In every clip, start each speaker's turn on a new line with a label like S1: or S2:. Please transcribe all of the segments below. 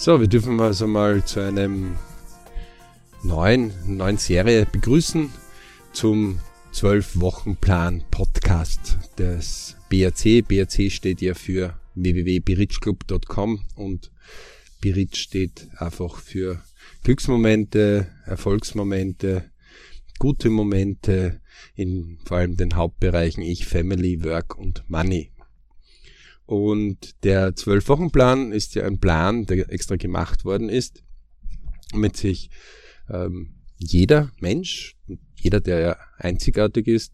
S1: So, wir dürfen also mal zu einem neuen, neuen Serie begrüßen zum 12-Wochen-Plan Podcast des BRC. BRC steht ja für www.berichclub.com und Berich steht einfach für Glücksmomente, Erfolgsmomente, gute Momente in vor allem den Hauptbereichen Ich, Family, Work und Money. Und der Zwölf-Wochen-Plan ist ja ein Plan, der extra gemacht worden ist, damit sich ähm, jeder Mensch, jeder, der ja einzigartig ist,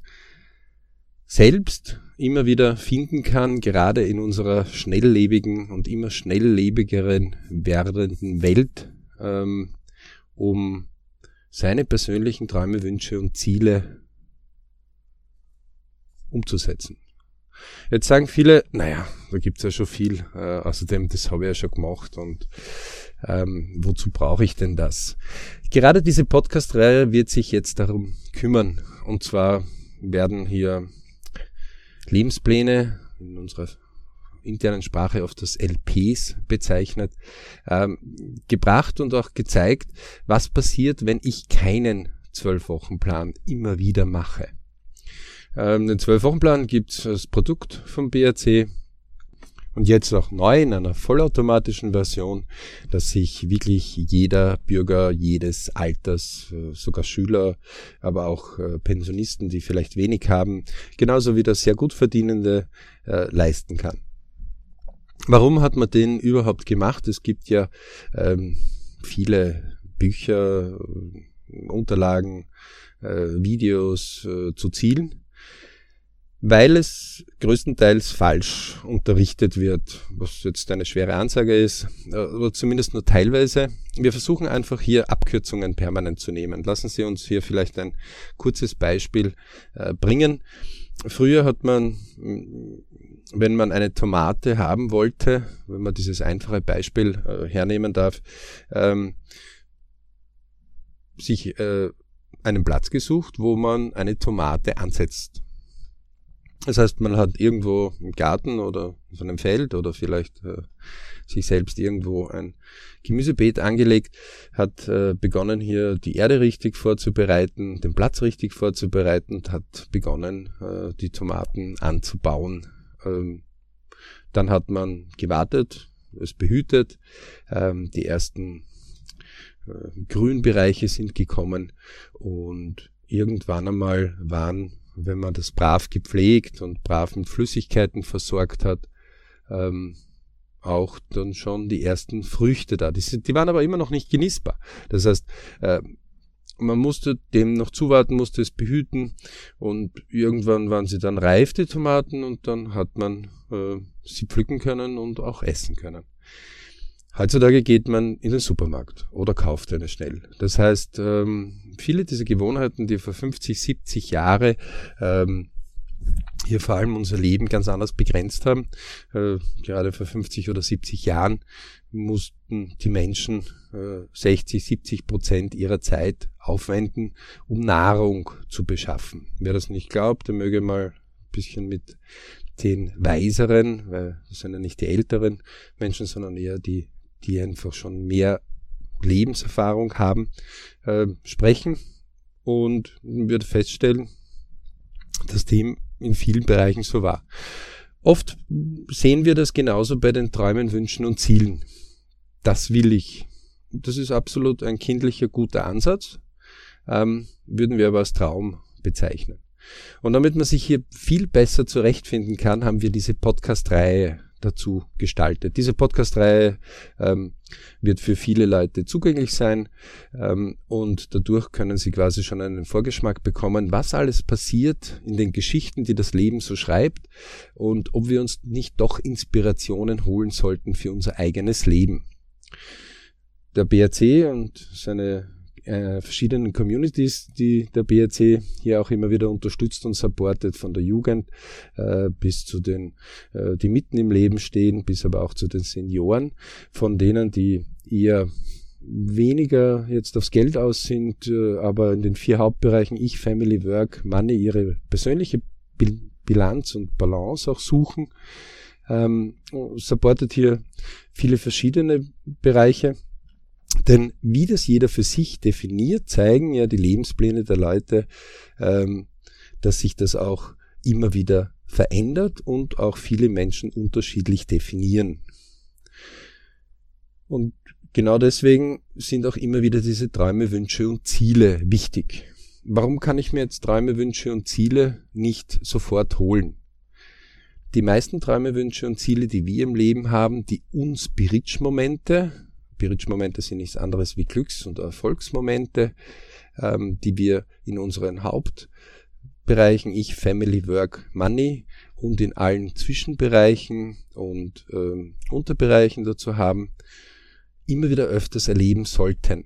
S1: selbst immer wieder finden kann, gerade in unserer schnelllebigen und immer schnelllebigeren werdenden Welt, ähm, um seine persönlichen Träume, Wünsche und Ziele umzusetzen. Jetzt sagen viele, naja, da gibt's ja schon viel, äh, außerdem, das habe ich ja schon gemacht und ähm, wozu brauche ich denn das? Gerade diese Podcast-Reihe wird sich jetzt darum kümmern. Und zwar werden hier Lebenspläne in unserer internen Sprache oft das LPs bezeichnet, ähm, gebracht und auch gezeigt, was passiert, wenn ich keinen Zwölf-Wochen-Plan immer wieder mache. Ähm, den Zwölf-Wochen-Plan gibt's als Produkt vom BRC und jetzt auch neu in einer vollautomatischen Version, dass sich wirklich jeder Bürger jedes Alters, äh, sogar Schüler, aber auch äh, Pensionisten, die vielleicht wenig haben, genauso wie das sehr gut verdienende äh, leisten kann. Warum hat man den überhaupt gemacht? Es gibt ja ähm, viele Bücher, Unterlagen, äh, Videos äh, zu Zielen weil es größtenteils falsch unterrichtet wird, was jetzt eine schwere Ansage ist, aber zumindest nur teilweise. Wir versuchen einfach hier Abkürzungen permanent zu nehmen. Lassen Sie uns hier vielleicht ein kurzes Beispiel äh, bringen. Früher hat man, wenn man eine Tomate haben wollte, wenn man dieses einfache Beispiel äh, hernehmen darf, ähm, sich äh, einen Platz gesucht, wo man eine Tomate ansetzt das heißt, man hat irgendwo im Garten oder auf einem Feld oder vielleicht äh, sich selbst irgendwo ein Gemüsebeet angelegt, hat äh, begonnen hier die Erde richtig vorzubereiten, den Platz richtig vorzubereiten hat begonnen äh, die Tomaten anzubauen. Ähm, dann hat man gewartet, es behütet, ähm, die ersten äh, Grünbereiche sind gekommen und irgendwann einmal waren wenn man das brav gepflegt und brav mit Flüssigkeiten versorgt hat, ähm, auch dann schon die ersten Früchte da. Die, sind, die waren aber immer noch nicht genießbar. Das heißt, äh, man musste dem noch zuwarten, musste es behüten und irgendwann waren sie dann reif, die Tomaten, und dann hat man äh, sie pflücken können und auch essen können. Heutzutage geht man in den Supermarkt oder kauft eine schnell. Das heißt, ähm, viele dieser Gewohnheiten, die vor 50, 70 Jahre ähm, hier vor allem unser Leben ganz anders begrenzt haben, äh, gerade vor 50 oder 70 Jahren mussten die Menschen 60, 70 Prozent ihrer Zeit aufwenden, um Nahrung zu beschaffen. Wer das nicht glaubt, der möge mal ein bisschen mit den Weiseren, weil das sind ja nicht die älteren Menschen, sondern eher die die einfach schon mehr Lebenserfahrung haben, äh, sprechen und wird feststellen, dass dem in vielen Bereichen so war. Oft sehen wir das genauso bei den Träumen, Wünschen und Zielen. Das will ich. Das ist absolut ein kindlicher guter Ansatz, ähm, würden wir aber als Traum bezeichnen. Und damit man sich hier viel besser zurechtfinden kann, haben wir diese Podcast-Reihe dazu gestaltet. Diese Podcast-Reihe ähm, wird für viele Leute zugänglich sein ähm, und dadurch können Sie quasi schon einen Vorgeschmack bekommen, was alles passiert in den Geschichten, die das Leben so schreibt und ob wir uns nicht doch Inspirationen holen sollten für unser eigenes Leben. Der BRC und seine äh, verschiedenen Communities, die der BRC hier auch immer wieder unterstützt und supportet, von der Jugend äh, bis zu den, äh, die mitten im Leben stehen, bis aber auch zu den Senioren, von denen, die eher weniger jetzt aufs Geld aus sind, äh, aber in den vier Hauptbereichen Ich, Family, Work, Money ihre persönliche Bilanz und Balance auch suchen ähm, supportet hier viele verschiedene Bereiche. Denn wie das jeder für sich definiert, zeigen ja die Lebenspläne der Leute, ähm, dass sich das auch immer wieder verändert und auch viele Menschen unterschiedlich definieren. Und genau deswegen sind auch immer wieder diese Träume, Wünsche und Ziele wichtig. Warum kann ich mir jetzt Träume, Wünsche und Ziele nicht sofort holen? Die meisten Träume, Wünsche und Ziele, die wir im Leben haben, die uns Bridge-Momente, Bridge-Momente sind nichts anderes wie Glücks- und Erfolgsmomente, ähm, die wir in unseren Hauptbereichen, ich, Family, Work, Money und in allen Zwischenbereichen und ähm, Unterbereichen dazu haben, immer wieder öfters erleben sollten.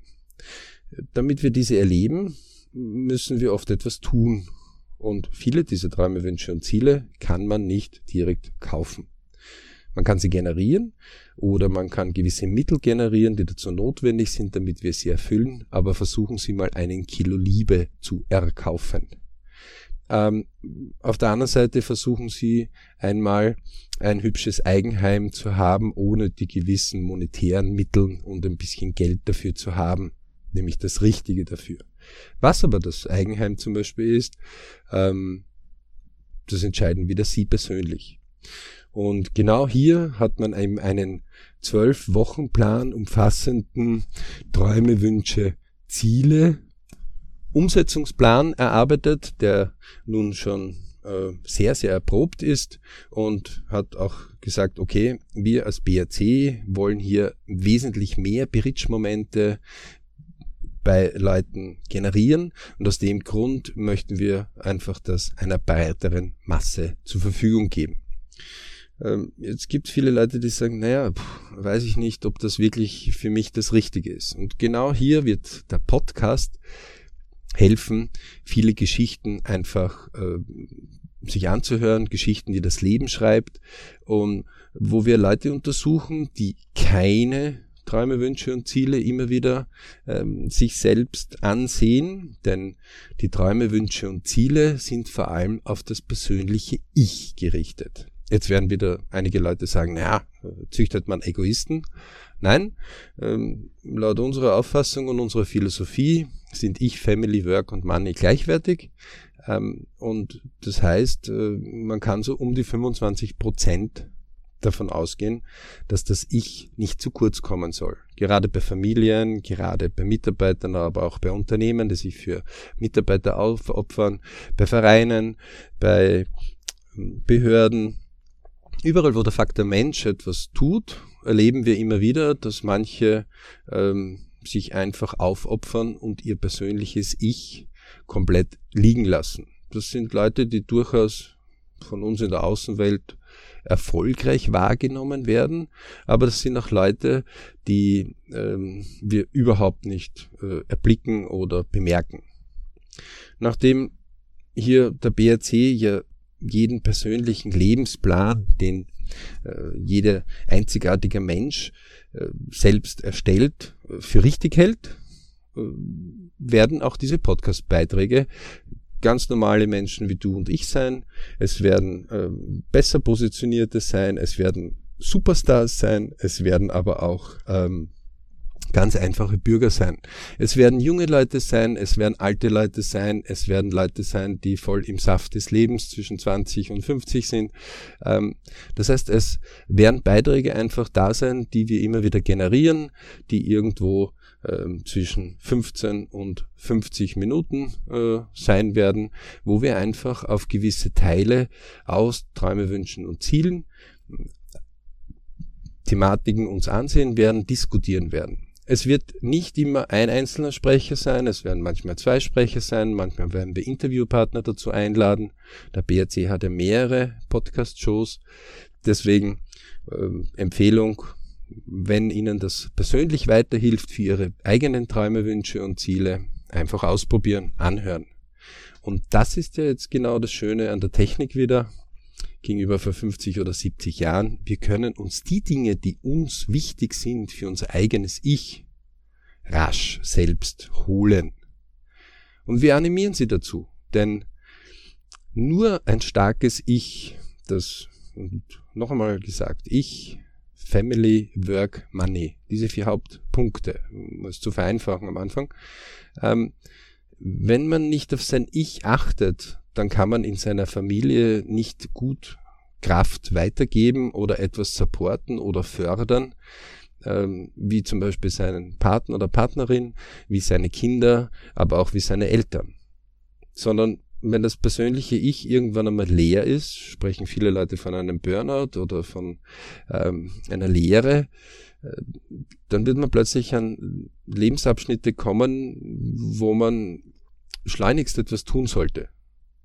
S1: Damit wir diese erleben, müssen wir oft etwas tun. Und viele dieser Träume, Wünsche und Ziele kann man nicht direkt kaufen. Man kann sie generieren oder man kann gewisse Mittel generieren, die dazu notwendig sind, damit wir sie erfüllen, aber versuchen Sie mal einen Kilo Liebe zu erkaufen. Ähm, auf der anderen Seite versuchen Sie einmal ein hübsches Eigenheim zu haben, ohne die gewissen monetären Mittel und ein bisschen Geld dafür zu haben, nämlich das Richtige dafür. Was aber das Eigenheim zum Beispiel ist, ähm, das entscheiden wieder Sie persönlich. Und genau hier hat man eben einen zwölf Wochen Plan umfassenden Träume, Wünsche, Ziele, Umsetzungsplan erarbeitet, der nun schon äh, sehr, sehr erprobt ist und hat auch gesagt, okay, wir als BRC wollen hier wesentlich mehr Bridge-Momente bei Leuten generieren und aus dem Grund möchten wir einfach das einer breiteren Masse zur Verfügung geben. Ähm, jetzt gibt es viele Leute, die sagen, naja, pff, weiß ich nicht, ob das wirklich für mich das Richtige ist. Und genau hier wird der Podcast helfen, viele Geschichten einfach äh, sich anzuhören, Geschichten, die das Leben schreibt, und wo wir Leute untersuchen, die keine Träume, Wünsche und Ziele immer wieder ähm, sich selbst ansehen, denn die Träume, Wünsche und Ziele sind vor allem auf das persönliche Ich gerichtet. Jetzt werden wieder einige Leute sagen, naja, züchtet man Egoisten? Nein, ähm, laut unserer Auffassung und unserer Philosophie sind ich, Family, Work und Money gleichwertig. Ähm, und das heißt, äh, man kann so um die 25 Prozent davon ausgehen, dass das Ich nicht zu kurz kommen soll. Gerade bei Familien, gerade bei Mitarbeitern, aber auch bei Unternehmen, die sich für Mitarbeiter aufopfern, bei Vereinen, bei ähm, Behörden. Überall, wo der Faktor Mensch etwas tut, erleben wir immer wieder, dass manche ähm, sich einfach aufopfern und ihr persönliches Ich komplett liegen lassen. Das sind Leute, die durchaus von uns in der Außenwelt erfolgreich wahrgenommen werden, aber das sind auch Leute, die ähm, wir überhaupt nicht äh, erblicken oder bemerken. Nachdem hier der BRC ja jeden persönlichen Lebensplan, den äh, jeder einzigartige Mensch äh, selbst erstellt, äh, für richtig hält, äh, werden auch diese Podcast-Beiträge ganz normale Menschen wie du und ich sein. Es werden äh, besser positionierte sein. Es werden Superstars sein. Es werden aber auch ähm, ganz einfache Bürger sein. Es werden junge Leute sein, es werden alte Leute sein, es werden Leute sein, die voll im Saft des Lebens zwischen 20 und 50 sind. Ähm, das heißt, es werden Beiträge einfach da sein, die wir immer wieder generieren, die irgendwo ähm, zwischen 15 und 50 Minuten äh, sein werden, wo wir einfach auf gewisse Teile aus Träume, Wünschen und Zielen Thematiken uns ansehen werden, diskutieren werden. Es wird nicht immer ein einzelner Sprecher sein, es werden manchmal zwei Sprecher sein, manchmal werden wir Interviewpartner dazu einladen. Der BRC hat ja mehrere Podcast-Shows. Deswegen äh, Empfehlung, wenn Ihnen das persönlich weiterhilft für Ihre eigenen Träume, Wünsche und Ziele, einfach ausprobieren, anhören. Und das ist ja jetzt genau das Schöne an der Technik wieder gegenüber vor 50 oder 70 Jahren. Wir können uns die Dinge, die uns wichtig sind für unser eigenes Ich, rasch selbst holen. Und wir animieren sie dazu, denn nur ein starkes Ich, das und noch einmal gesagt, ich, Family, Work, Money, diese vier Hauptpunkte, um es zu vereinfachen am Anfang. Ähm, wenn man nicht auf sein Ich achtet, dann kann man in seiner Familie nicht gut Kraft weitergeben oder etwas supporten oder fördern, ähm, wie zum Beispiel seinen Partner oder Partnerin, wie seine Kinder, aber auch wie seine Eltern. Sondern wenn das persönliche Ich irgendwann einmal leer ist, sprechen viele Leute von einem Burnout oder von ähm, einer Leere, äh, dann wird man plötzlich an Lebensabschnitte kommen, wo man schleunigst etwas tun sollte.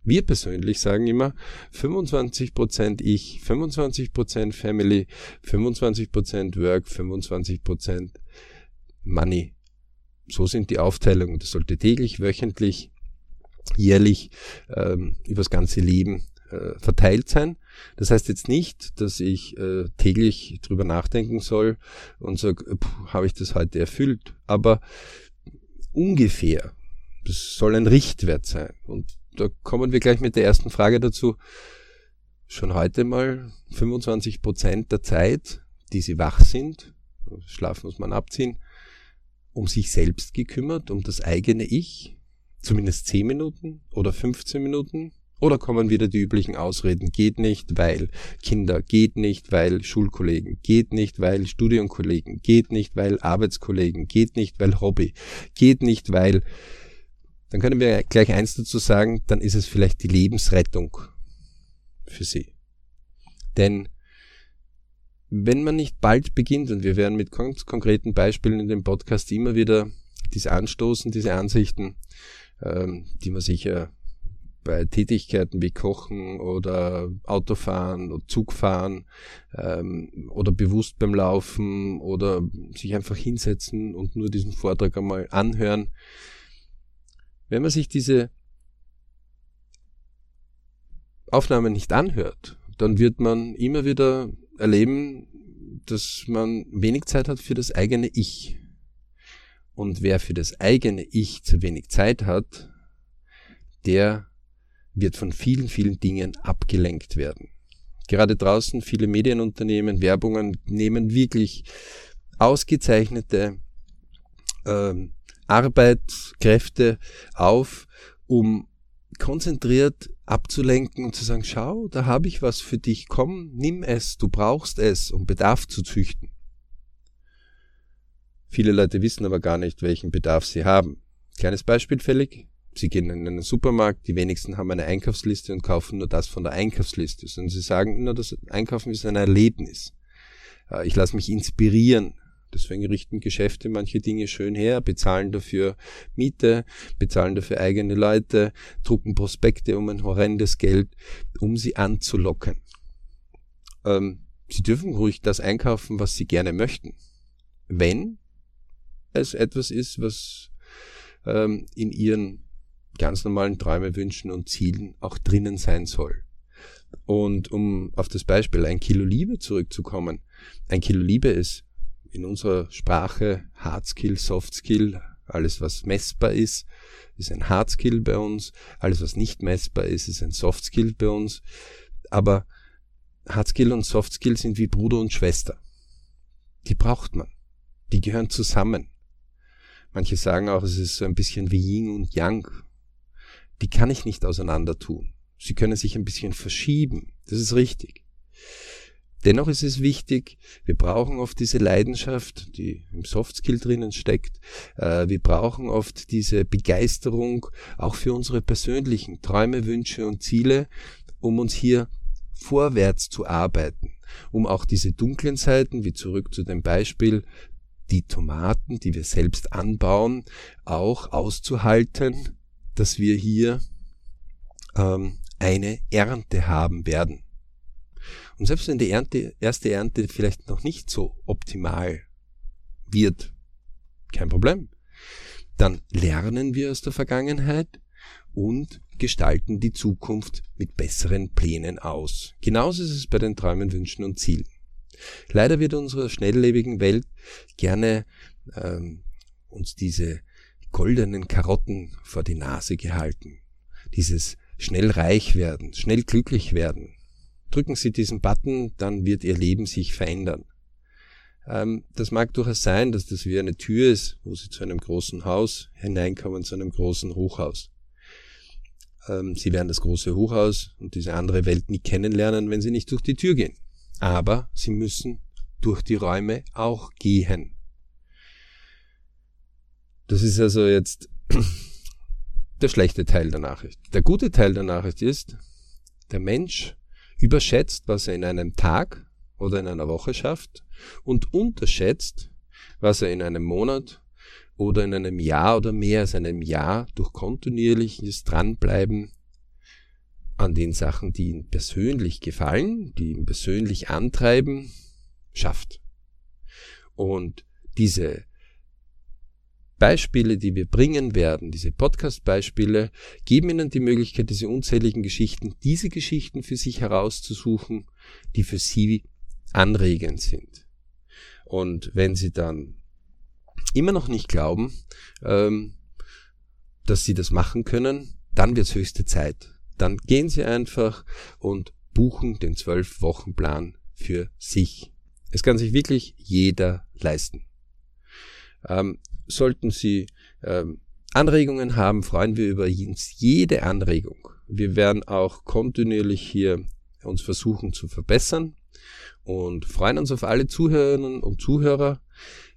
S1: Wir persönlich sagen immer 25% ich, 25% Family, 25% Work, 25% Money. So sind die Aufteilungen. Das sollte täglich, wöchentlich, jährlich ähm, übers ganze Leben äh, verteilt sein. Das heißt jetzt nicht, dass ich äh, täglich drüber nachdenken soll und sage, habe ich das heute erfüllt, aber ungefähr. Das soll ein Richtwert sein. Und da kommen wir gleich mit der ersten Frage dazu. Schon heute mal 25 Prozent der Zeit, die sie wach sind, schlafen muss man abziehen, um sich selbst gekümmert, um das eigene Ich, zumindest 10 Minuten oder 15 Minuten, oder kommen wieder die üblichen Ausreden, geht nicht, weil Kinder, geht nicht, weil Schulkollegen, geht nicht, weil Studienkollegen, geht nicht, weil Arbeitskollegen, geht nicht, weil Hobby, geht nicht, weil dann können wir gleich eins dazu sagen, dann ist es vielleicht die Lebensrettung für Sie. Denn wenn man nicht bald beginnt, und wir werden mit ganz konkreten Beispielen in dem Podcast immer wieder diese anstoßen, diese Ansichten, ähm, die man sicher bei Tätigkeiten wie Kochen oder Autofahren oder Zugfahren ähm, oder bewusst beim Laufen oder sich einfach hinsetzen und nur diesen Vortrag einmal anhören, wenn man sich diese Aufnahmen nicht anhört, dann wird man immer wieder erleben, dass man wenig Zeit hat für das eigene Ich. Und wer für das eigene Ich zu wenig Zeit hat, der wird von vielen, vielen Dingen abgelenkt werden. Gerade draußen viele Medienunternehmen, Werbungen nehmen wirklich ausgezeichnete ähm, Arbeitskräfte auf, um konzentriert abzulenken und zu sagen, schau, da habe ich was für dich, komm, nimm es, du brauchst es, um Bedarf zu züchten. Viele Leute wissen aber gar nicht, welchen Bedarf sie haben. Kleines Beispiel fällig. Sie gehen in einen Supermarkt, die wenigsten haben eine Einkaufsliste und kaufen nur das von der Einkaufsliste. Und sie sagen, nur das Einkaufen ist ein Erlebnis. Äh, ich lasse mich inspirieren. Deswegen richten Geschäfte manche Dinge schön her, bezahlen dafür Miete, bezahlen dafür eigene Leute, drucken Prospekte um ein horrendes Geld, um sie anzulocken. Ähm, sie dürfen ruhig das einkaufen, was sie gerne möchten. Wenn es etwas ist, was ähm, in ihren ganz normalen Träume, Wünschen und Zielen auch drinnen sein soll. Und um auf das Beispiel ein Kilo Liebe zurückzukommen, ein Kilo Liebe ist in unserer Sprache Hard Skill, Soft Skill, alles was messbar ist, ist ein Hard Skill bei uns, alles was nicht messbar ist, ist ein Soft Skill bei uns. Aber Hard Skill und Soft Skill sind wie Bruder und Schwester. Die braucht man. Die gehören zusammen. Manche sagen auch, es ist so ein bisschen wie Yin und Yang. Die kann ich nicht auseinander tun. Sie können sich ein bisschen verschieben. Das ist richtig. Dennoch ist es wichtig, wir brauchen oft diese Leidenschaft, die im Softskill drinnen steckt. Äh, wir brauchen oft diese Begeisterung auch für unsere persönlichen Träume, Wünsche und Ziele, um uns hier vorwärts zu arbeiten, um auch diese dunklen Seiten, wie zurück zu dem Beispiel, die Tomaten, die wir selbst anbauen, auch auszuhalten, dass wir hier ähm, eine Ernte haben werden. Und selbst wenn die Ernte, erste Ernte vielleicht noch nicht so optimal wird, kein Problem. Dann lernen wir aus der Vergangenheit und gestalten die Zukunft mit besseren Plänen aus. Genauso ist es bei den Träumen, Wünschen und Zielen. Leider wird unserer schnelllebigen Welt gerne ähm, uns diese goldenen Karotten vor die Nase gehalten. Dieses schnell reich werden, schnell glücklich werden, drücken Sie diesen Button, dann wird Ihr Leben sich verändern. Ähm, das mag durchaus sein, dass das wie eine Tür ist, wo Sie zu einem großen Haus hineinkommen, zu einem großen Hochhaus. Ähm, Sie werden das große Hochhaus und diese andere Welt nie kennenlernen, wenn Sie nicht durch die Tür gehen. Aber Sie müssen durch die Räume auch gehen. Das ist also jetzt der schlechte Teil der Nachricht. Der gute Teil der Nachricht ist, der Mensch überschätzt, was er in einem Tag oder in einer Woche schafft und unterschätzt, was er in einem Monat oder in einem Jahr oder mehr als einem Jahr durch kontinuierliches Dranbleiben an den Sachen, die ihm persönlich gefallen, die ihn persönlich antreiben, schafft. Und diese Beispiele, die wir bringen werden, diese Podcast-Beispiele, geben Ihnen die Möglichkeit, diese unzähligen Geschichten, diese Geschichten für sich herauszusuchen, die für Sie anregend sind. Und wenn Sie dann immer noch nicht glauben, ähm, dass Sie das machen können, dann wird es höchste Zeit. Dann gehen Sie einfach und buchen den Zwölf-Wochen-Plan für sich. Es kann sich wirklich jeder leisten. Ähm, sollten Sie ähm, Anregungen haben, freuen wir über jede Anregung. Wir werden auch kontinuierlich hier uns versuchen zu verbessern und freuen uns auf alle Zuhörerinnen und Zuhörer.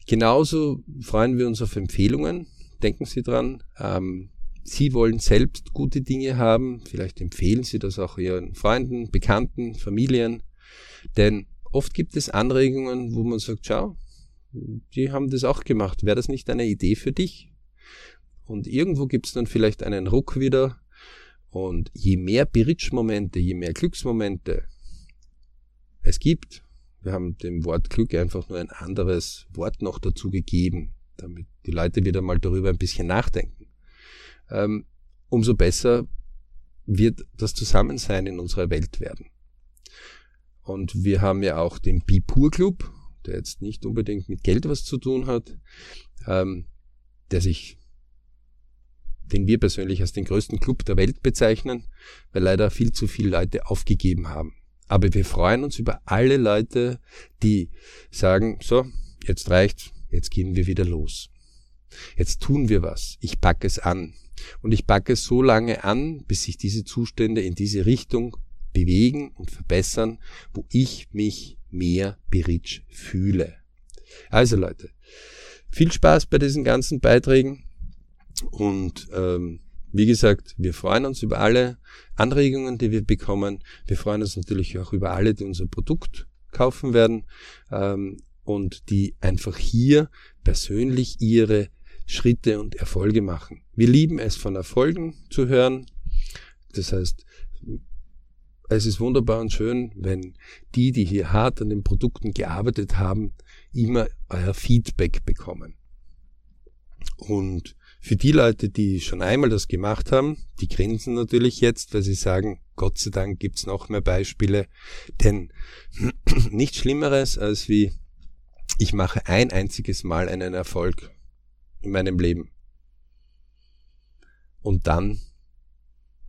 S1: Genauso freuen wir uns auf Empfehlungen. Denken Sie dran, ähm, Sie wollen selbst gute Dinge haben. Vielleicht empfehlen Sie das auch Ihren Freunden, Bekannten, Familien. Denn oft gibt es Anregungen, wo man sagt, schau, die haben das auch gemacht. Wäre das nicht eine Idee für dich? Und irgendwo gibt es dann vielleicht einen Ruck wieder. Und je mehr Bridge-Momente, je mehr Glücksmomente es gibt, wir haben dem Wort Glück einfach nur ein anderes Wort noch dazu gegeben, damit die Leute wieder mal darüber ein bisschen nachdenken. Ähm, umso besser wird das Zusammensein in unserer Welt werden. Und wir haben ja auch den Bipur Club, der jetzt nicht unbedingt mit Geld was zu tun hat, ähm, der sich, den wir persönlich als den größten Club der Welt bezeichnen, weil leider viel zu viele Leute aufgegeben haben. Aber wir freuen uns über alle Leute, die sagen, so, jetzt reicht's, jetzt gehen wir wieder los. Jetzt tun wir was. Ich packe es an. Und ich packe es so lange an, bis sich diese Zustände in diese Richtung bewegen und verbessern, wo ich mich mehr berich fühle. Also Leute, viel Spaß bei diesen ganzen Beiträgen und ähm, wie gesagt, wir freuen uns über alle Anregungen, die wir bekommen. Wir freuen uns natürlich auch über alle, die unser Produkt kaufen werden ähm, und die einfach hier persönlich ihre Schritte und Erfolge machen. Wir lieben es, von Erfolgen zu hören. Das heißt, es ist wunderbar und schön, wenn die, die hier hart an den Produkten gearbeitet haben, immer euer Feedback bekommen. Und für die Leute, die schon einmal das gemacht haben, die grinsen natürlich jetzt, weil sie sagen, Gott sei Dank gibt's noch mehr Beispiele. Denn nichts Schlimmeres als wie ich mache ein einziges Mal einen Erfolg in meinem Leben. Und dann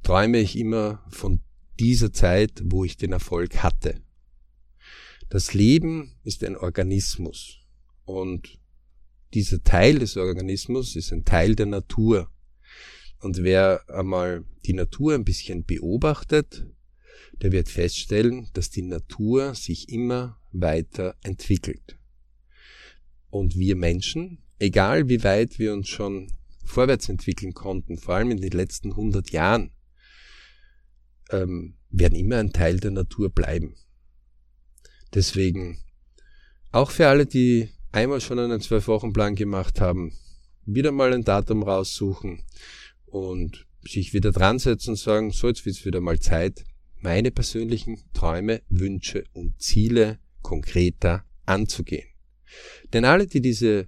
S1: träume ich immer von dieser Zeit, wo ich den Erfolg hatte. Das Leben ist ein Organismus und dieser Teil des Organismus ist ein Teil der Natur. Und wer einmal die Natur ein bisschen beobachtet, der wird feststellen, dass die Natur sich immer weiter entwickelt. Und wir Menschen, egal wie weit wir uns schon vorwärts entwickeln konnten, vor allem in den letzten 100 Jahren, ähm, werden immer ein Teil der Natur bleiben. Deswegen, auch für alle, die einmal schon einen Zwölf-Wochen-Plan gemacht haben, wieder mal ein Datum raussuchen und sich wieder dran setzen und sagen, so jetzt wird's wieder mal Zeit, meine persönlichen Träume, Wünsche und Ziele konkreter anzugehen. Denn alle, die diese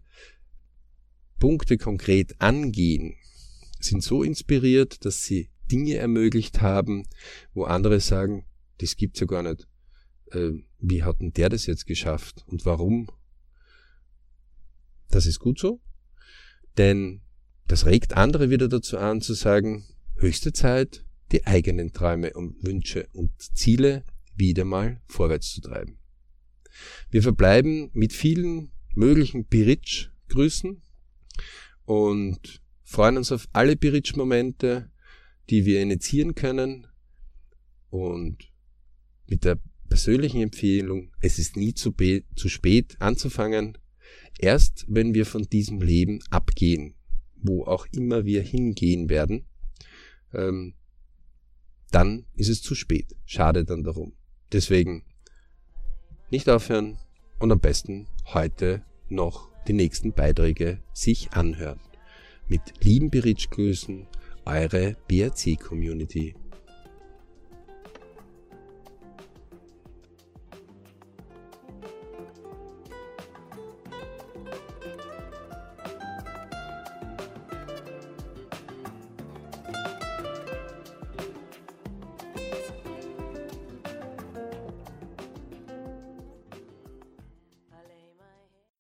S1: Punkte konkret angehen, sind so inspiriert, dass sie Dinge ermöglicht haben, wo andere sagen, das gibt's ja gar nicht. Äh, wie hat denn der das jetzt geschafft und warum? Das ist gut so, denn das regt andere wieder dazu an zu sagen, höchste Zeit, die eigenen Träume und Wünsche und Ziele wieder mal vorwärts zu treiben. Wir verbleiben mit vielen möglichen Biritsch-Grüßen und freuen uns auf alle Biritsch-Momente, die wir initiieren können und mit der persönlichen Empfehlung, es ist nie zu, zu spät anzufangen, erst wenn wir von diesem Leben abgehen, wo auch immer wir hingehen werden, ähm, dann ist es zu spät. Schade dann darum. Deswegen nicht aufhören und am besten heute noch die nächsten Beiträge sich anhören. Mit lieben Beritsch-Grüßen, eure BRC-Community.